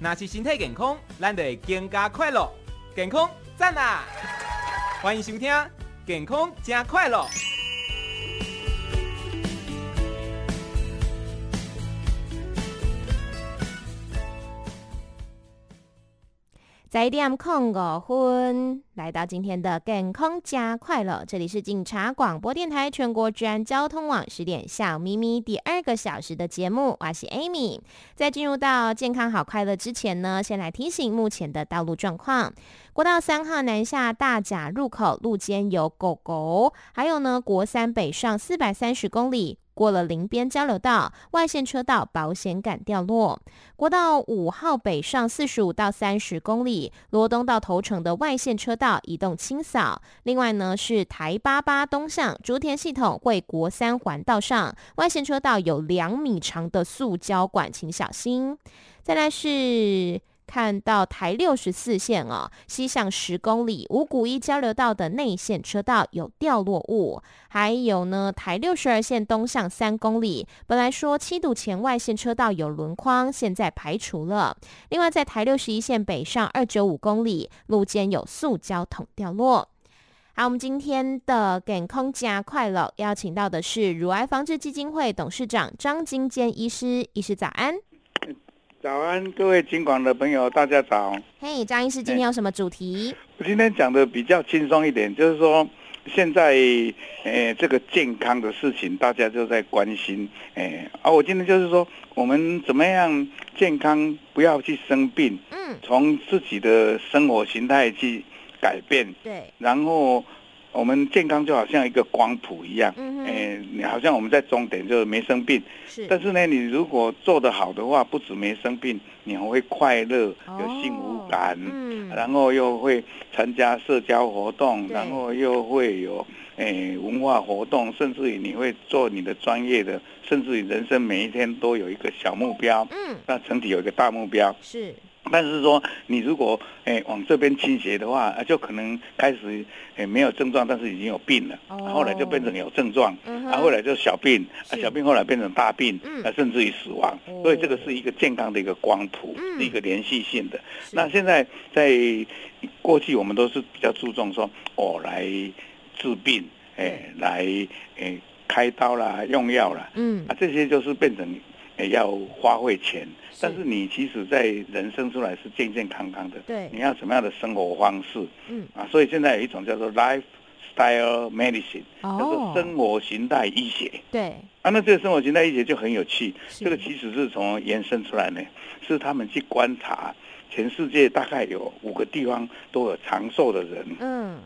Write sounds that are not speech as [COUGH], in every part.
那是身体健康，咱就会更加快乐。健康赞啊！欢迎收听《健康加快乐》。在一点空五分，来到今天的健康加快乐，这里是警察广播电台全国治安交通网十点笑咪咪第二个小时的节目，我是 Amy。在进入到健康好快乐之前呢，先来提醒目前的道路状况。国道三号南下大甲入口路肩有狗狗，还有呢，国三北上四百三十公里。过了林边交流道，外线车道保险杆掉落。国道五号北上四十五到三十公里，罗东到头城的外线车道移动清扫。另外呢，是台八八东向竹田系统会国三环道上，外线车道有两米长的塑胶管，请小心。再来是。看到台六十四线哦，西向十公里五股一交流道的内线车道有掉落物，还有呢，台六十二线东向三公里，本来说七堵前外线车道有轮框，现在排除了。另外，在台六十一线北上二九五公里路肩有塑胶桶掉落。好，我们今天的健康加快乐邀请到的是乳癌防治基金会董事长张金坚医师，医师早安。早安，各位警广的朋友，大家早。嘿，张医师，今天有什么主题？我今天讲的比较轻松一点，就是说，现在诶、呃，这个健康的事情，大家就在关心。诶，啊，我今天就是说，我们怎么样健康，不要去生病。嗯。从自己的生活形态去改变。对。然后。我们健康就好像一个光谱一样，嗯嗯，你好像我们在终点就是没生病，是。但是呢，你如果做得好的话，不止没生病，你还会快乐，哦、有幸福感，嗯，然后又会参加社交活动，然后又会有诶文化活动，甚至于你会做你的专业的，甚至于人生每一天都有一个小目标，嗯，那整体有一个大目标，是。但是说，你如果哎、欸、往这边倾斜的话，就可能开始哎、欸、没有症状，但是已经有病了。Oh. 后来就变成有症状，然、uh -huh. 后来就小病，啊小病后来变成大病，啊甚至于死亡。Oh. 所以这个是一个健康的一个光谱，oh. 是一个连续性的。那现在在过去我们都是比较注重说，哦来治病，哎、欸、来哎、欸、开刀啦，用药啦，嗯啊这些就是变成。也要花费钱，但是你其实，在人生出来是健健康康的。对，你要什么样的生活方式？嗯啊，所以现在有一种叫做 lifestyle medicine，叫做生活形态医学。对啊，那这个生活形态医学就很有趣。这个其实是从延伸出来呢，是他们去观察全世界大概有五个地方都有长寿的人。嗯，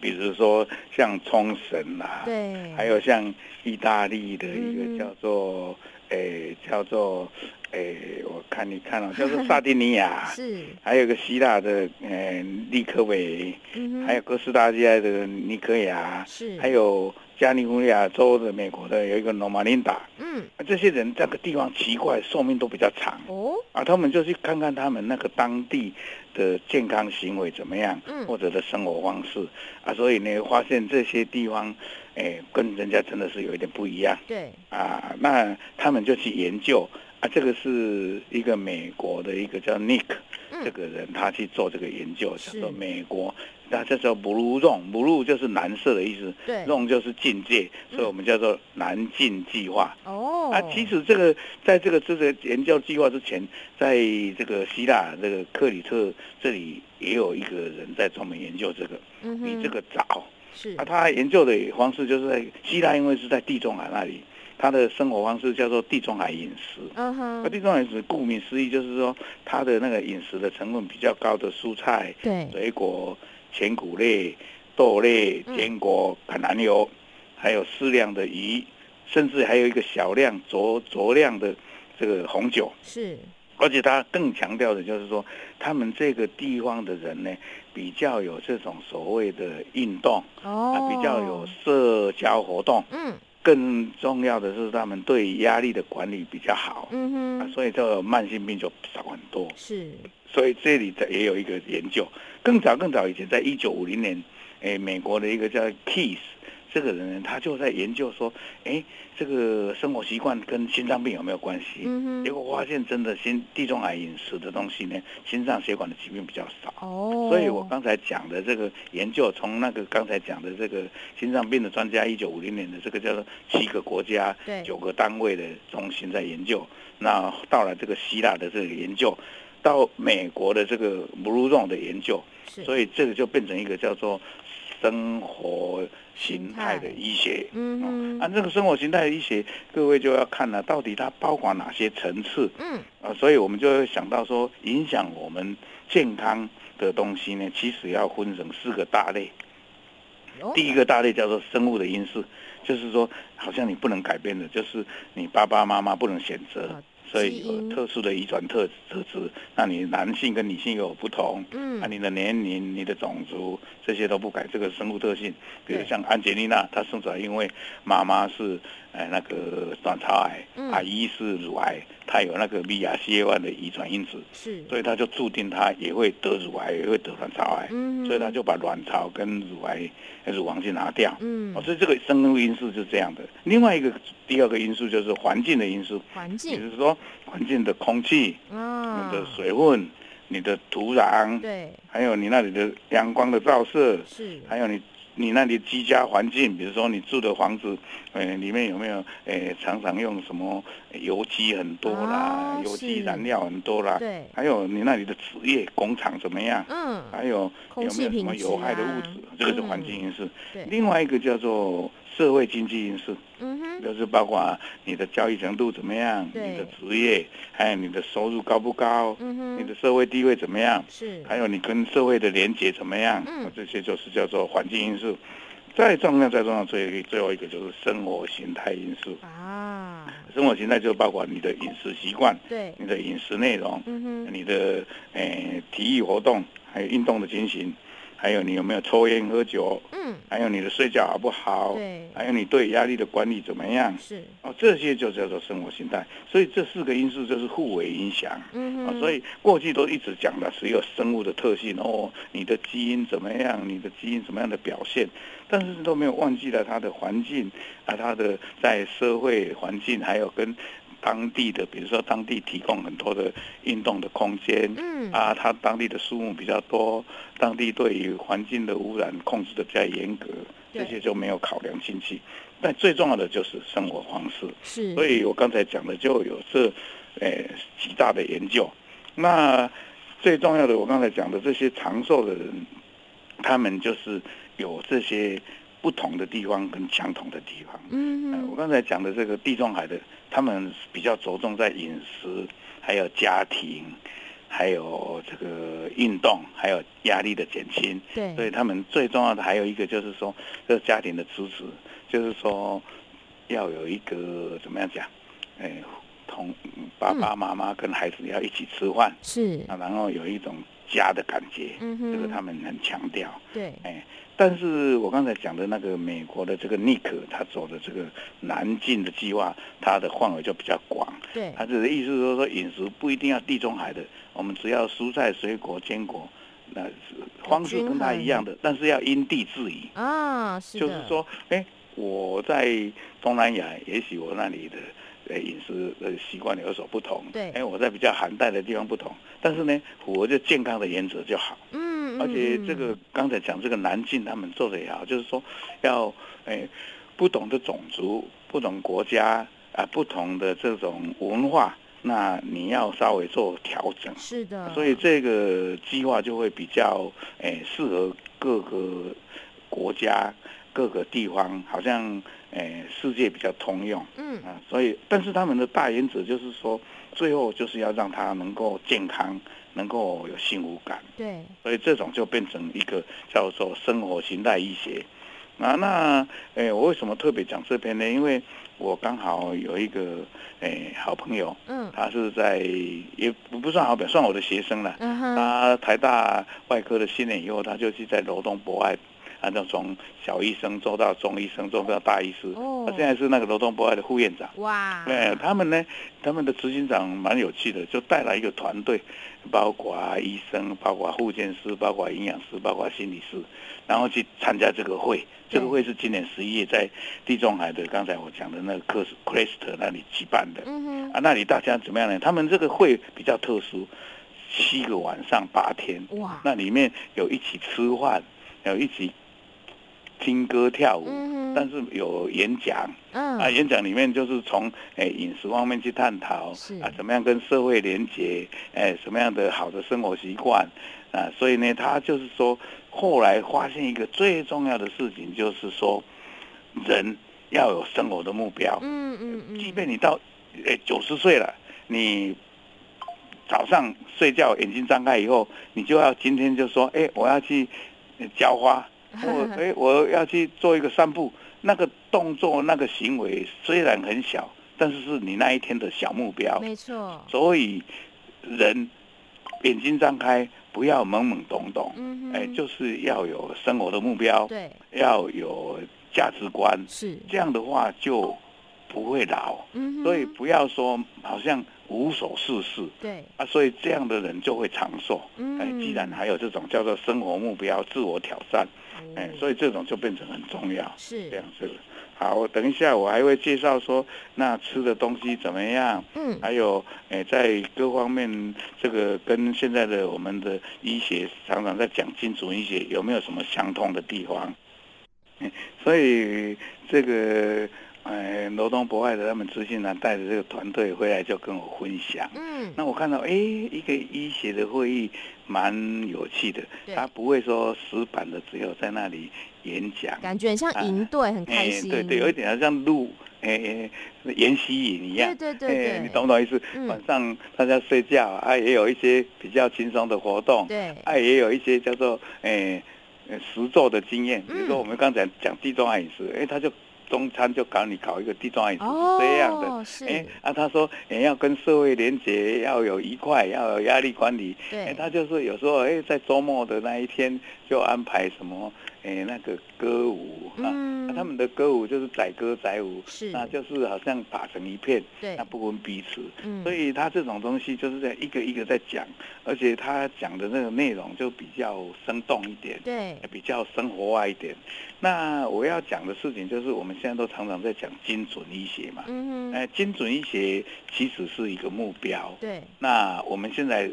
比如说像冲绳啦，对，还有像意大利的一个叫做。诶、欸，叫做诶、欸，我看你看了、喔，叫做萨丁尼亚，[LAUGHS] 是，还有个希腊的，诶、欸，利科维、嗯，还有哥斯达黎加的尼科亚，是，还有加利福尼亚州的美国的有一个罗马琳达，嗯，这些人这个地方奇怪，寿命都比较长，哦，啊，他们就去看看他们那个当地的健康行为怎么样，嗯，或者的生活方式，啊，所以呢，发现这些地方。哎、欸，跟人家真的是有一点不一样。对。啊，那他们就去研究啊，这个是一个美国的一个叫 Nick、嗯、这个人，他去做这个研究，叫做美国，那这叫 Blue Zone，Blue 就是蓝色的意思，对，Zone 就是境界，所以我们叫做蓝境计划。哦、嗯，啊，其实这个在这个这个研究计划之前，在这个希腊这个克里特这里也有一个人在专门研究这个，嗯、比这个早。是啊，他研究的方式就是在希腊，因为是在地中海那里，他的生活方式叫做地中海饮食。嗯哼，地中海饮食顾名思义就是说，他的那个饮食的成分比较高的蔬菜、对水果、全谷类、豆类、坚果、橄榄油，还有适量的鱼，甚至还有一个小量酌酌量的这个红酒。是。而且他更强调的就是说，他们这个地方的人呢，比较有这种所谓的运动，哦，啊，比较有社交活动，嗯，更重要的是他们对压力的管理比较好，嗯哼，啊，所以这个慢性病就少很多，是，所以这里也有一个研究，更早更早以前，在一九五零年，诶，美国的一个叫 Keys 这个人他就在研究说，哎，这个生活习惯跟心脏病有没有关系？嗯、结果发现真的心地中海饮食的东西呢，心脏血管的疾病比较少。哦，所以我刚才讲的这个研究，从那个刚才讲的这个心脏病的专家，一九五零年的这个叫做七个国家、九个单位的中心在研究，那到了这个希腊的这个研究，到美国的这个 Blue Zone 的研究，所以这个就变成一个叫做。生活形态的医学，嗯，按这个生活形态的医学，各位就要看了，到底它包括哪些层次，嗯，啊，所以我们就会想到说，影响我们健康的东西呢，其实要分成四个大类。第一个大类叫做生物的因素，就是说，好像你不能改变的，就是你爸爸妈妈不能选择。所以有特殊的遗传特特质，那你男性跟女性有不同，嗯，啊，你的年龄、你的种族这些都不改，这个生物特性，比如像安吉丽娜，她生出来因为妈妈是。哎，那个卵巢癌，啊，一是乳癌，它有那个 BRCA1 的遗传因子，是，所以它就注定它也会得乳癌，也会得卵巢癌，嗯，所以它就把卵巢跟乳癌、乳房去拿掉，嗯，哦所以这个生物因素是这样的。另外一个第二个因素就是环境的因素，环境，就是说环境的空气，啊，你的水分，你的土壤，对，还有你那里的阳光的照射，是，还有你。你那里居家环境，比如说你住的房子，呃，里面有没有，呃，常常用什么油漆很多啦，哦、油漆燃料很多啦，对，还有你那里的职业工厂怎么样？嗯，还有有没有什么有害的物质？啊、这个是环境因素。嗯，另外一个叫做。社会经济因素，嗯哼，就是包括你的教育程度怎么样，你的职业，还有你的收入高不高，嗯哼，你的社会地位怎么样，是，还有你跟社会的连结怎么样，嗯，这些就是叫做环境因素。再重要，再重要，最最后一个就是生活形态因素。啊。生活形态就包括你的饮食习惯，对，你的饮食内容，嗯哼，你的诶、呃、体育活动，还有运动的情形。还有你有没有抽烟喝酒？嗯，还有你的睡觉好不好？对，还有你对压力的管理怎么样？是哦，这些就叫做生活形态。所以这四个因素就是互为影响。嗯哼，所以过去都一直讲的只有生物的特性哦，你的基因怎么样？你的基因怎么样的表现？但是都没有忘记了它的环境啊，它的在社会环境，还有跟。当地的，比如说当地提供很多的运动的空间，嗯啊，它当地的树木比较多，当地对于环境的污染控制的比较严格，这些就没有考量进去。但最重要的就是生活方式，是。所以我刚才讲的就有这，诶、欸、几大的研究。那最重要的，我刚才讲的这些长寿的人，他们就是有这些。不同的地方跟相同的地方，嗯、呃，我刚才讲的这个地中海的，他们比较着重在饮食，还有家庭，还有这个运动，还有压力的减轻。对，所以他们最重要的还有一个就是说，这是家庭的支持，就是说要有一个怎么样讲，哎，同爸爸妈妈跟孩子要一起吃饭，是、啊，然后有一种家的感觉，嗯哼，这个他们很强调。对，哎。但是我刚才讲的那个美国的这个尼克，他走的这个南进的计划，它的范围就比较广。对，他的意思是说，饮食不一定要地中海的，我们只要蔬菜、水果、坚果，那方式跟他一样的，但是要因地制宜啊。是就是说，哎，我在东南亚，也许我那里的呃饮食呃习惯有所不同。对，哎，我在比较寒带的地方不同，但是呢，符合就健康的原则就好。嗯。而且这个刚才讲这个南进他们做的也好，就是说要哎不同的种族、不同国家啊、不同的这种文化，那你要稍微做调整。是的。所以这个计划就会比较诶适合各个国家、各个地方，好像诶世界比较通用。嗯啊，所以但是他们的大原则就是说，最后就是要让他能够健康。能够有幸福感，对，所以这种就变成一个叫做生活形态医学。啊，那，诶，我为什么特别讲这篇呢？因为我刚好有一个诶好朋友，嗯，他是在也不算好朋友，算我的学生了。嗯哼，他台大外科的训练以后，他就去在罗东博爱啊，就从小医生做到中医生，做到大医师。哦，他现在是那个罗东博爱的副院长。哇，对，他们呢，他们的执行长蛮有趣的，就带来一个团队，包括医生，包括护健师，包括营养师，包括心理师，然后去参加这个会。这个会是今年十一月在地中海的刚才我讲的那个克斯克里斯特那里举办的。嗯哼，啊，那里大家怎么样呢？他们这个会比较特殊，七个晚上八天。哇，那里面有一起吃饭，有一起听歌跳舞，嗯、但是有演讲。嗯，啊，演讲里面就是从诶、欸、饮食方面去探讨，啊，怎么样跟社会连接，诶、欸，什么样的好的生活习惯。啊，所以呢，他就是说，后来发现一个最重要的事情，就是说，人要有生活的目标。嗯嗯嗯。即便你到诶九十岁了，你早上睡觉眼睛张开以后，你就要今天就说，哎，我要去浇花，或 [LAUGHS] 哎我要去做一个散步。那个动作、那个行为虽然很小，但是是你那一天的小目标。没错。所以人眼睛张开。不要懵懵懂懂，嗯、哎，就是要有生活的目标，对，要有价值观，是。这样的话就不会老，嗯，所以不要说好像无所事事，对。啊，所以这样的人就会长寿，嗯，哎，既然还有这种叫做生活目标、自我挑战，哎，所以这种就变成很重要，是这样子。好，我等一下我还会介绍说，那吃的东西怎么样？嗯，还有，哎、欸，在各方面，这个跟现在的我们的医学常常在讲精准医学，有没有什么相通的地方？欸、所以这个。哎，罗东博爱的他们资讯长带着这个团队回来就跟我分享。嗯，那我看到哎，一个医学的会议蛮有趣的。他不会说死板的，只有在那里演讲，感觉很像营队，啊、很开心。对对，有一点好像录哎研习营一样。对对对，对，你懂不懂意思？嗯、晚上大家睡觉啊，也有一些比较轻松的活动。对，啊，也有一些叫做哎实作的经验。比如说我们刚才讲地中海饮食，哎，他就。中餐就搞你搞一个地中海饮食是这样的，哎、啊，他说，哎，要跟社会连接，要有愉快，要有压力管理，对，欸、他就是有时候，哎、欸，在周末的那一天就安排什么。哎，那个歌舞啊，嗯、啊，他们的歌舞就是载歌载舞，是，那就是好像打成一片，对，那不分彼此，嗯，所以他这种东西就是在一个一个在讲，而且他讲的那个内容就比较生动一点，对，比较生活化一点。那我要讲的事情就是，我们现在都常常在讲精准医学嘛，嗯哼，哎，精准医学其实是一个目标，对，那我们现在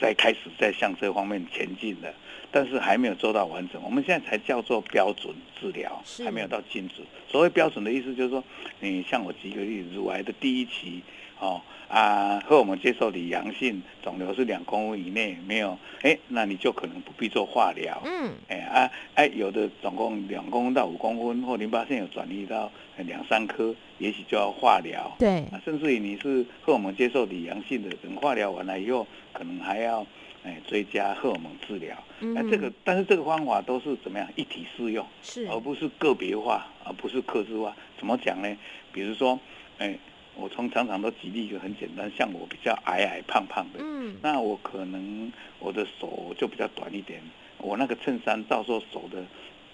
在开始在向这方面前进了。但是还没有做到完整，我们现在才叫做标准治疗，还没有到精准。所谓标准的意思就是说，你像我举个例子，乳癌的第一期，哦啊，和我们接受你阳性，肿瘤是两公分以内，没有，哎，那你就可能不必做化疗。嗯，哎啊哎，有的总共两公分到五公分，或淋巴腺有转移到两三颗，也许就要化疗。对，甚至于你是和我们接受你阳性的，等化疗完了以后，可能还要。哎，追加荷尔蒙治疗，那、嗯、这个，但是这个方法都是怎么样一体适用，是，而不是个别化，而不是克制化。怎么讲呢？比如说，哎，我从常常都举例一个很简单，像我比较矮矮胖胖的，嗯，那我可能我的手就比较短一点，我那个衬衫到时候手的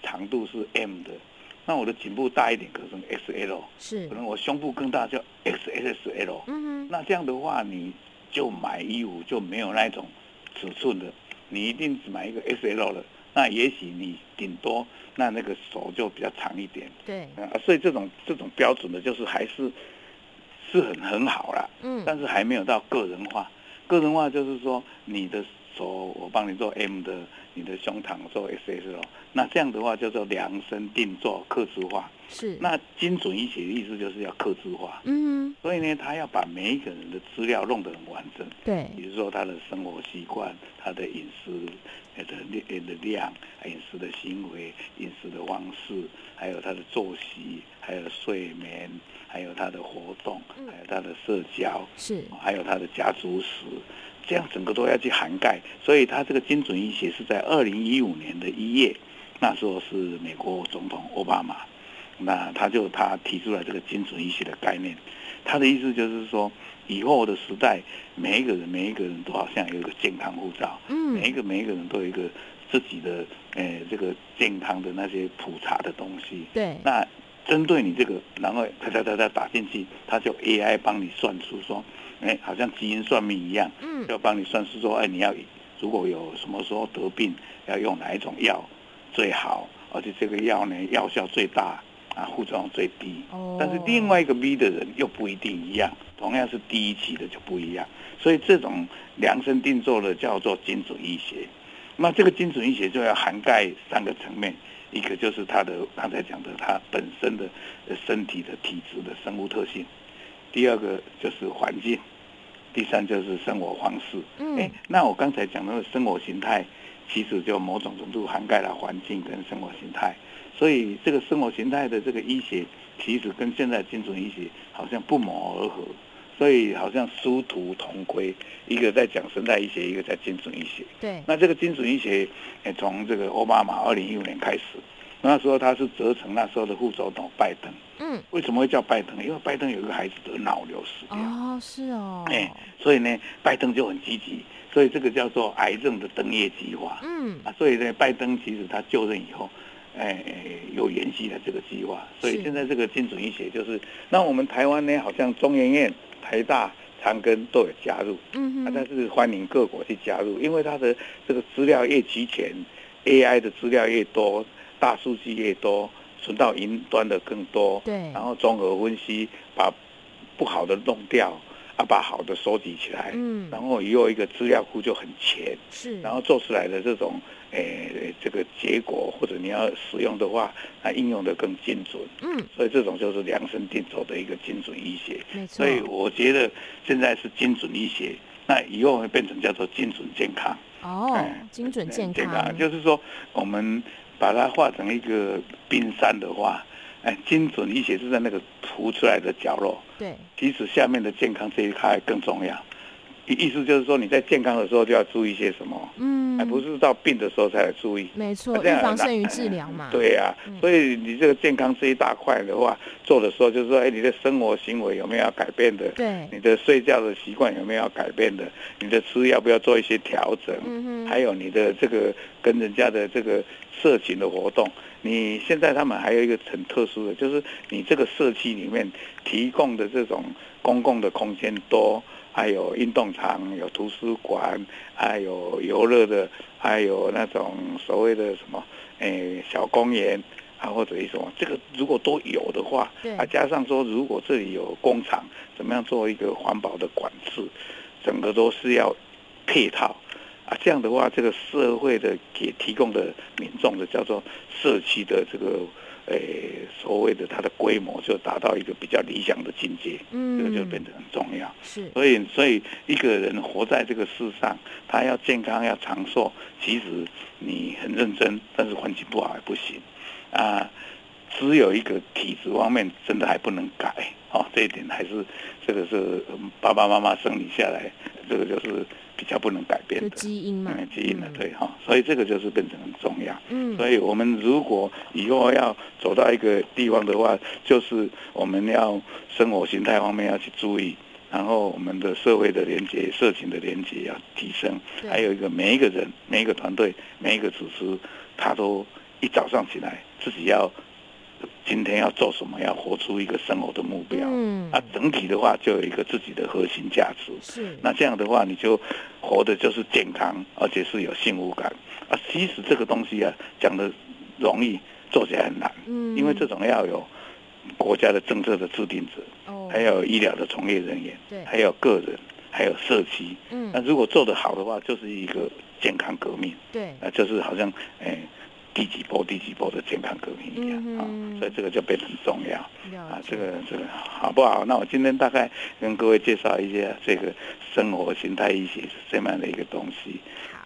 长度是 M 的，那我的颈部大一点，可能 XL，是，可能我胸部更大叫 XSL，嗯，那这样的话，你就买衣服就没有那种。尺寸的，你一定只买一个 S L 的，那也许你顶多那那个手就比较长一点。对，啊，所以这种这种标准的，就是还是是很很好啦。嗯，但是还没有到个人化。个人化就是说，你的手我帮你做 M 的，你的胸膛做 S S L，那这样的话叫做量身定做、客制化。是，那精准医学的意思就是要克制化，嗯，所以呢，他要把每一个人的资料弄得很完整，对，比如说他的生活习惯、他的饮食的的量、饮食的行为、饮食的方式，还有他的作息，还有睡眠，还有他的活动，还有他的社交，是，还有他的家族史，这样整个都要去涵盖。所以他这个精准医学是在二零一五年的一月，那时候是美国总统奥巴马。那他就他提出来这个精准医学的概念，他的意思就是说，以后的时代，每一个人每一个人都好像有一个健康护照，嗯，每一个每一个人都有一个自己的诶、呃、这个健康的那些普查的东西。对。那针对你这个，然后他他他他打进去，他就 AI 帮你算出说，哎，好像基因算命一样，嗯，要帮你算出说，哎，你要如果有什么时候得病，要用哪一种药最好，而且这个药呢药效最大，啊，副作用最低。哦。但是另外一个 B 的人又不一定一样，同样是第一期的就不一样，所以这种量身定做的叫做精准医学。那这个精准医学就要涵盖三个层面。一个就是他的刚才讲的他本身的身体的体质的生物特性，第二个就是环境，第三就是生活方式。嗯，哎，那我刚才讲的生活形态，其实就某种程度涵盖了环境跟生活形态，所以这个生活形态的这个医学，其实跟现在精准医学好像不谋而合。所以好像殊途同归，一个在讲生态医学，一个在精准医学。对。那这个精准医学，从这个奥巴马二零一五年开始，那时候他是责成那时候的副总统拜登。嗯。为什么会叫拜登？因为拜登有一个孩子得脑瘤死掉。哦，是哦。哎，所以呢，拜登就很积极，所以这个叫做癌症的登月计划。嗯。啊，所以呢，拜登其实他就任以后，哎，有延续的这个计划。所以现在这个精准医学就是，那我们台湾呢，好像中研院。台大、长庚都有加入，嗯，但是欢迎各国去加入，因为它的这个资料越齐全，AI 的资料越多，大数据越多，存到云端的更多，对，然后综合分析，把不好的弄掉。啊，把好的收集起来，嗯，然后以后一个资料库就很全，是，然后做出来的这种，诶、欸，这个结果或者你要使用的话，它应用的更精准，嗯，所以这种就是量身定做的一个精准医学，没错。所以我觉得现在是精准医学，那以后会变成叫做精准健康。哦，嗯、精准健康，健康就是说我们把它化成一个冰山的话。哎，精准医学是在那个凸出来的角落，对，其实下面的健康这一块更重要。意思就是说，你在健康的时候就要注意些什么，嗯，而不是到病的时候才来注意。没错，预防胜于治疗嘛。[LAUGHS] 对呀、啊，嗯、所以你这个健康这一大块的话，做的时候就是说，哎，你的生活行为有没有要改变的？对，你的睡觉的习惯有没有要改变的？你的吃要不要做一些调整？嗯哼，还有你的这个跟人家的这个社群的活动，你现在他们还有一个很特殊的，就是你这个社区里面提供的这种公共的空间多。还有运动场，有图书馆，还有游乐的，还有那种所谓的什么，诶，小公园啊，或者一种，这个如果都有的话，对啊，加上说如果这里有工厂，怎么样做一个环保的管制，整个都是要配套啊，这样的话，这个社会的给提供的民众的叫做社区的这个。诶，所谓的它的规模就达到一个比较理想的境界，嗯，这个就变得很重要。是，所以，所以一个人活在这个世上，他要健康、要长寿，其实你很认真，但是环境不好还不行啊。只有一个体质方面真的还不能改，哦，这一点还是这个是爸爸妈妈生你下来，这个就是。比较不能改变的基因嘛，基因的对哈，所以这个就是变成很重要。嗯，所以我们如果以后要走到一个地方的话，就是我们要生活形态方面要去注意，然后我们的社会的连接、社群的连接要提升，还有一个每一个人、每一个团队、每一个组织，他都一早上起来自己要。今天要做什么？要活出一个生活的目标。嗯，啊，整体的话就有一个自己的核心价值。是，那这样的话，你就活的就是健康，而且是有幸福感。啊，其实这个东西啊，讲的容易，做起来很难。嗯，因为这种要有国家的政策的制定者，哦，还有医疗的从业人员，对，还有个人，还有社区。嗯，那如果做得好的话，就是一个健康革命。对，啊，就是好像，哎。第几波、第几波的健康革命一样啊、嗯哦，所以这个就变得很重要啊。这个这个好不好？那我今天大概跟各位介绍一下这个生活形态医学是这么样的一个东西，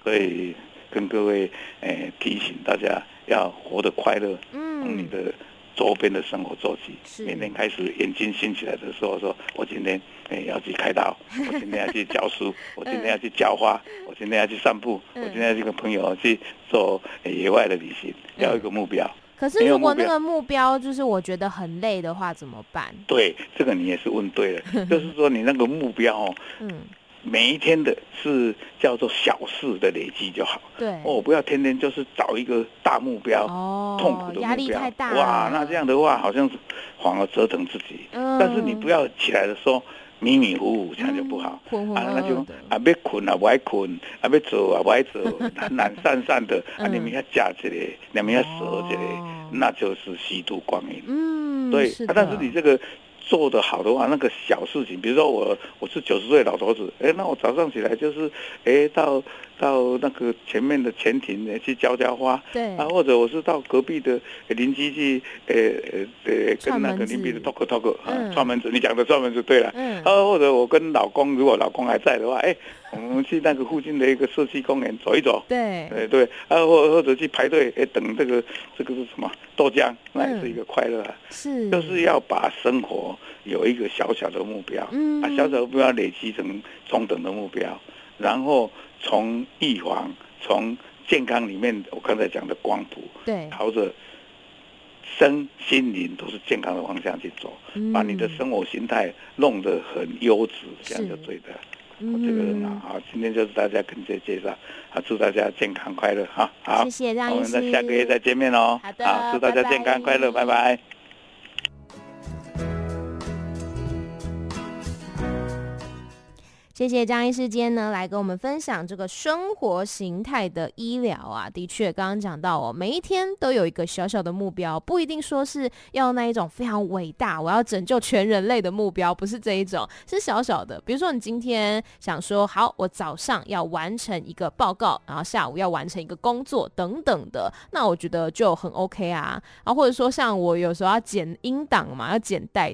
所以跟各位诶、呃、提醒大家要活得快乐，嗯，你的。周边的生活作息，每天开始眼睛醒起来的时候，说我今天哎要去开刀，[LAUGHS] 我今天要去教书，我今天要去浇花，我今天要去散步，我今天要去跟朋友去做野外的旅行，要一个目标。可是如果那个目标就是我觉得很累的话，怎么办？对，这个你也是问对了，[LAUGHS] 就是说你那个目标哦，嗯，每一天的是叫做小事的累积就好。对，哦，不要天天就是找一个大目标，哦，痛苦的目标，压力太大。哇，那这样的话好像是反而折腾自己。嗯，但是你不要起来的时候迷迷糊糊，这样就不好。嗯、啊，那就啊，别困啊，不爱困，啊，别走啊，不爱走，懒懒散散的，啊，你们要加起来，你们要舍起来，那就是虚度光阴。嗯，对，啊，但是你这个。做的好的话，那个小事情，比如说我我是九十岁老头子，哎，那我早上起来就是，哎，到到那个前面的前庭去浇浇花，对，啊，或者我是到隔壁的邻居去，呃呃呃，跟那个邻居的 talk talk，啊，串门子，你讲的串门子对了，嗯，啊，或者我跟老公，如果老公还在的话，哎。[LAUGHS] 我们去那个附近的一个社区公园走一走，对，对对，啊，或或者去排队，哎，等这个这个是什么豆浆，那也是一个快乐啊，是，就是要把生活有一个小小的目标，嗯，把小小的目标累积成中等的目标，然后从预防，从健康里面，我刚才讲的光谱，对，朝着身心灵都是健康的方向去走，把你的生活形态弄得很优质，这样就对的。我这个人啊，好，今天就是大家跟这介绍，好，祝大家健康快乐，哈，好，谢谢张医师，我们在下个月再见面哦，好祝大家健康快乐，拜拜。拜拜。谢谢张医师今天呢来跟我们分享这个生活形态的医疗啊，的确刚刚讲到哦，每一天都有一个小小的目标，不一定说是要那一种非常伟大，我要拯救全人类的目标，不是这一种，是小小的。比如说你今天想说，好，我早上要完成一个报告，然后下午要完成一个工作等等的，那我觉得就很 OK 啊。然后或者说像我有时候要剪音档嘛，要剪带